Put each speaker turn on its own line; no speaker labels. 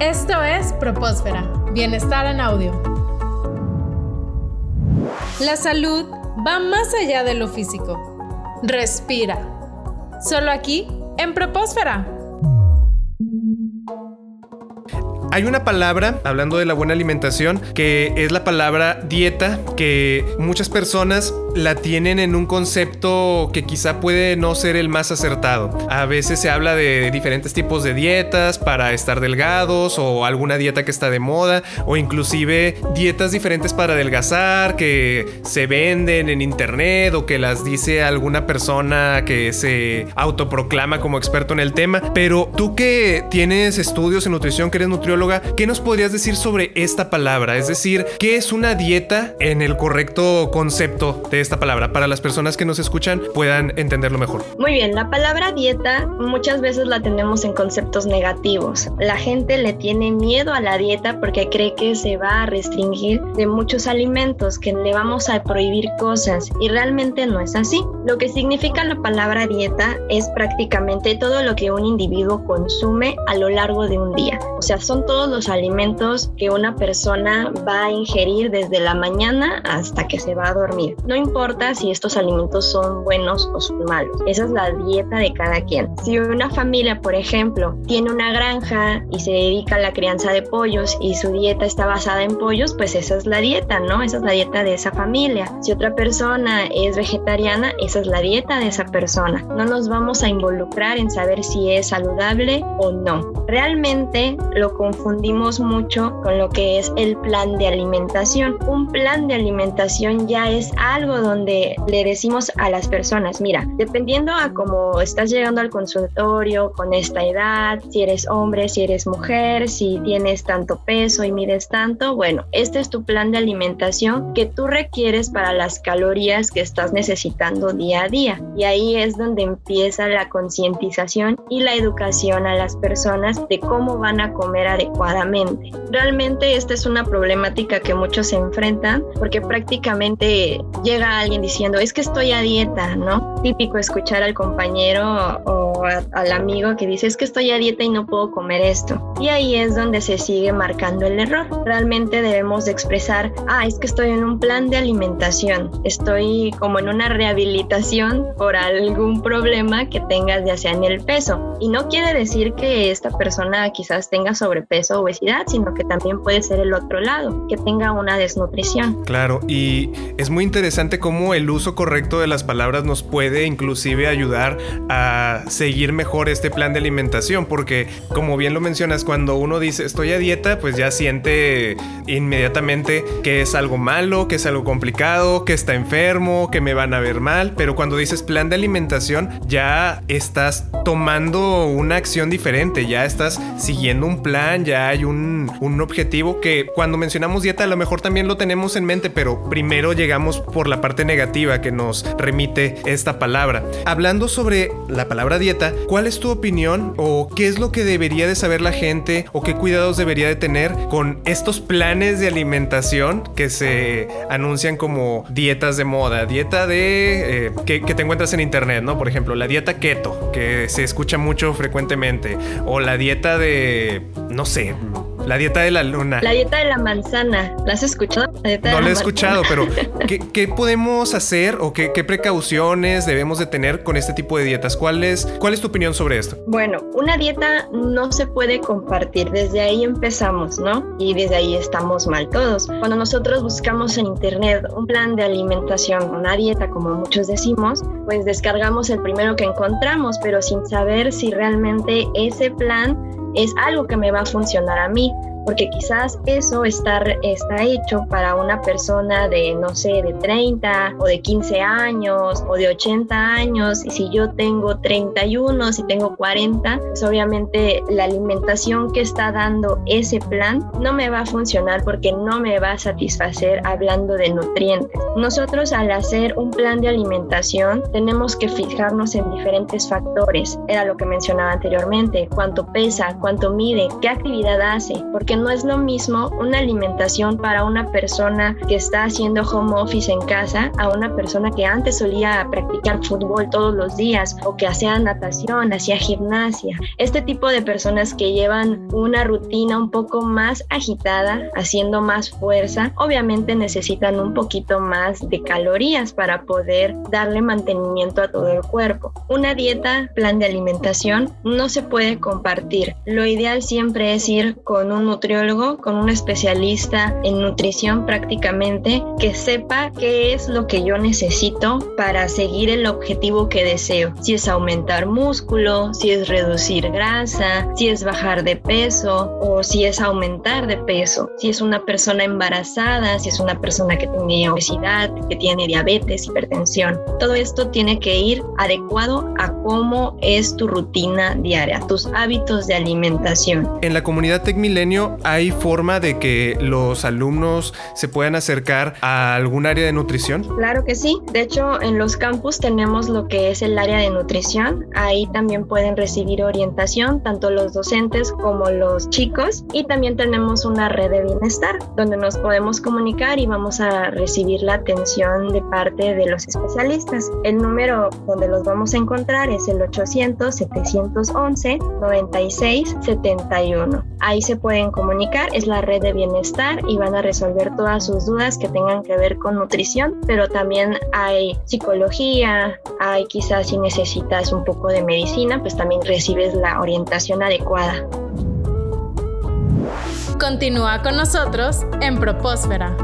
Esto es Propósfera, Bienestar en Audio. La salud va más allá de lo físico. Respira. Solo aquí, en Propósfera.
Hay una palabra, hablando de la buena alimentación, que es la palabra dieta, que muchas personas la tienen en un concepto que quizá puede no ser el más acertado. A veces se habla de diferentes tipos de dietas para estar delgados o alguna dieta que está de moda o inclusive dietas diferentes para adelgazar que se venden en internet o que las dice alguna persona que se autoproclama como experto en el tema. Pero tú que tienes estudios en nutrición, que eres nutrióloga, ¿qué nos podrías decir sobre esta palabra? Es decir, ¿qué es una dieta en el correcto concepto de esta palabra para las personas que nos escuchan puedan entenderlo mejor?
Muy bien, la palabra dieta muchas veces la tenemos en conceptos negativos. La gente le tiene miedo a la dieta porque cree que se va a restringir de muchos alimentos, que le vamos a prohibir cosas y realmente no es así. Lo que significa la palabra dieta es prácticamente todo lo que un individuo consume a lo largo de un día. O sea, son todos los alimentos que una persona va a ingerir desde la mañana hasta que se va a dormir. No importa si estos alimentos son buenos o son malos. Esa es la dieta de cada quien. Si una familia, por ejemplo, tiene una granja y se dedica a la crianza de pollos y su dieta está basada en pollos, pues esa es la dieta, ¿no? Esa es la dieta de esa familia. Si otra persona es vegetariana, esa es la dieta de esa persona. No nos vamos a involucrar en saber si es saludable o no. Realmente lo confundimos mucho con lo que es el plan de alimentación. Un plan de alimentación ya es algo donde le decimos a las personas, mira, dependiendo a cómo estás llegando al consultorio con esta edad, si eres hombre, si eres mujer, si tienes tanto peso y mides tanto, bueno, este es tu plan de alimentación que tú requieres para las calorías que estás necesitando día a día. Y ahí es donde empieza la concientización y la educación a las personas de cómo van a comer adecuadamente. Realmente esta es una problemática que muchos se enfrentan porque prácticamente llega alguien diciendo, es que estoy a dieta, ¿no? Típico escuchar al compañero o al amigo que dice, es que estoy a dieta y no puedo comer esto. Y ahí es donde se sigue marcando el error. Realmente debemos de expresar, ah, es que estoy en un plan de alimentación, estoy como en una rehabilitación por algún problema que tengas ya sea en el peso. Y no quiere decir que esta persona quizás tenga sobrepeso o obesidad, sino que también puede ser el otro lado, que tenga una desnutrición.
Claro, y es muy interesante cómo el uso correcto de las palabras nos puede inclusive ayudar a seguir mejor este plan de alimentación, porque como bien lo mencionas, cuando uno dice estoy a dieta, pues ya siente inmediatamente que es algo malo, que es algo complicado, que está enfermo, que me van a ver mal, pero cuando dices plan de alimentación ya estás tomando una acción diferente, ya estás siguiendo un plan, ya hay un, un objetivo que cuando mencionamos dieta a lo mejor también lo tenemos en mente, pero primero llegamos por la parte negativa que nos remite esta palabra. Hablando sobre la palabra dieta, ¿cuál es tu opinión o qué es lo que debería de saber la gente o qué cuidados debería de tener con estos planes de alimentación que se anuncian como dietas de moda? Dieta de... Eh, que, que te encuentras en internet, ¿no? Por ejemplo, la dieta keto, que se escucha mucho frecuentemente. O la dieta de... no sé la dieta de la luna.
La dieta de la manzana. ¿La has escuchado?
no la, he escuchado, pero ¿qué, podemos hacer o qué, precauciones debemos de tener con este tipo de dietas? ¿Cuál es, ¿Cuál es tu opinión sobre esto?
Bueno, una dieta no se puede compartir. Desde ahí empezamos, ¿no? Y desde ahí estamos mal todos. Cuando nosotros buscamos en internet un plan de alimentación, una dieta, como muchos decimos, pues descargamos el primero que encontramos, pero sin saber si realmente ese plan es algo que me va a funcionar a mí porque quizás eso está, está hecho para una persona de, no sé, de 30 o de 15 años o de 80 años, y si yo tengo 31, si tengo 40, pues obviamente la alimentación que está dando ese plan no me va a funcionar porque no me va a satisfacer hablando de nutrientes. Nosotros al hacer un plan de alimentación tenemos que fijarnos en diferentes factores, era lo que mencionaba anteriormente, cuánto pesa, cuánto mide, qué actividad hace, porque no es lo mismo una alimentación para una persona que está haciendo home office en casa a una persona que antes solía practicar fútbol todos los días o que hacía natación, hacía gimnasia. Este tipo de personas que llevan una rutina un poco más agitada, haciendo más fuerza, obviamente necesitan un poquito más de calorías para poder darle mantenimiento a todo el cuerpo. Una dieta, plan de alimentación, no se puede compartir. Lo ideal siempre es ir con un nutriólogo, con un especialista en nutrición prácticamente, que sepa qué es lo que yo necesito para seguir el objetivo que deseo. Si es aumentar músculo, si es reducir grasa, si es bajar de peso o si es aumentar de peso. Si es una persona embarazada, si es una persona que tiene obesidad, que tiene diabetes, hipertensión. Todo esto tiene que ir adecuado a cómo es tu rutina diaria, tus hábitos de alimentación.
En la comunidad Tech Milenio hay forma de que los alumnos se puedan acercar a algún área de nutrición.
Claro que sí. De hecho, en los campus tenemos lo que es el área de nutrición. Ahí también pueden recibir orientación, tanto los docentes como los chicos. Y también tenemos una red de bienestar donde nos podemos comunicar y vamos a recibir la atención de parte de los especialistas. El número donde los vamos a encontrar es el 800-711-9671. Ahí se pueden comunicar, es la red de bienestar y van a resolver todas sus dudas que tengan que ver con nutrición, pero también hay psicología, hay quizás si necesitas un poco de medicina, pues también recibes la orientación adecuada.
Continúa con nosotros en Propósfera.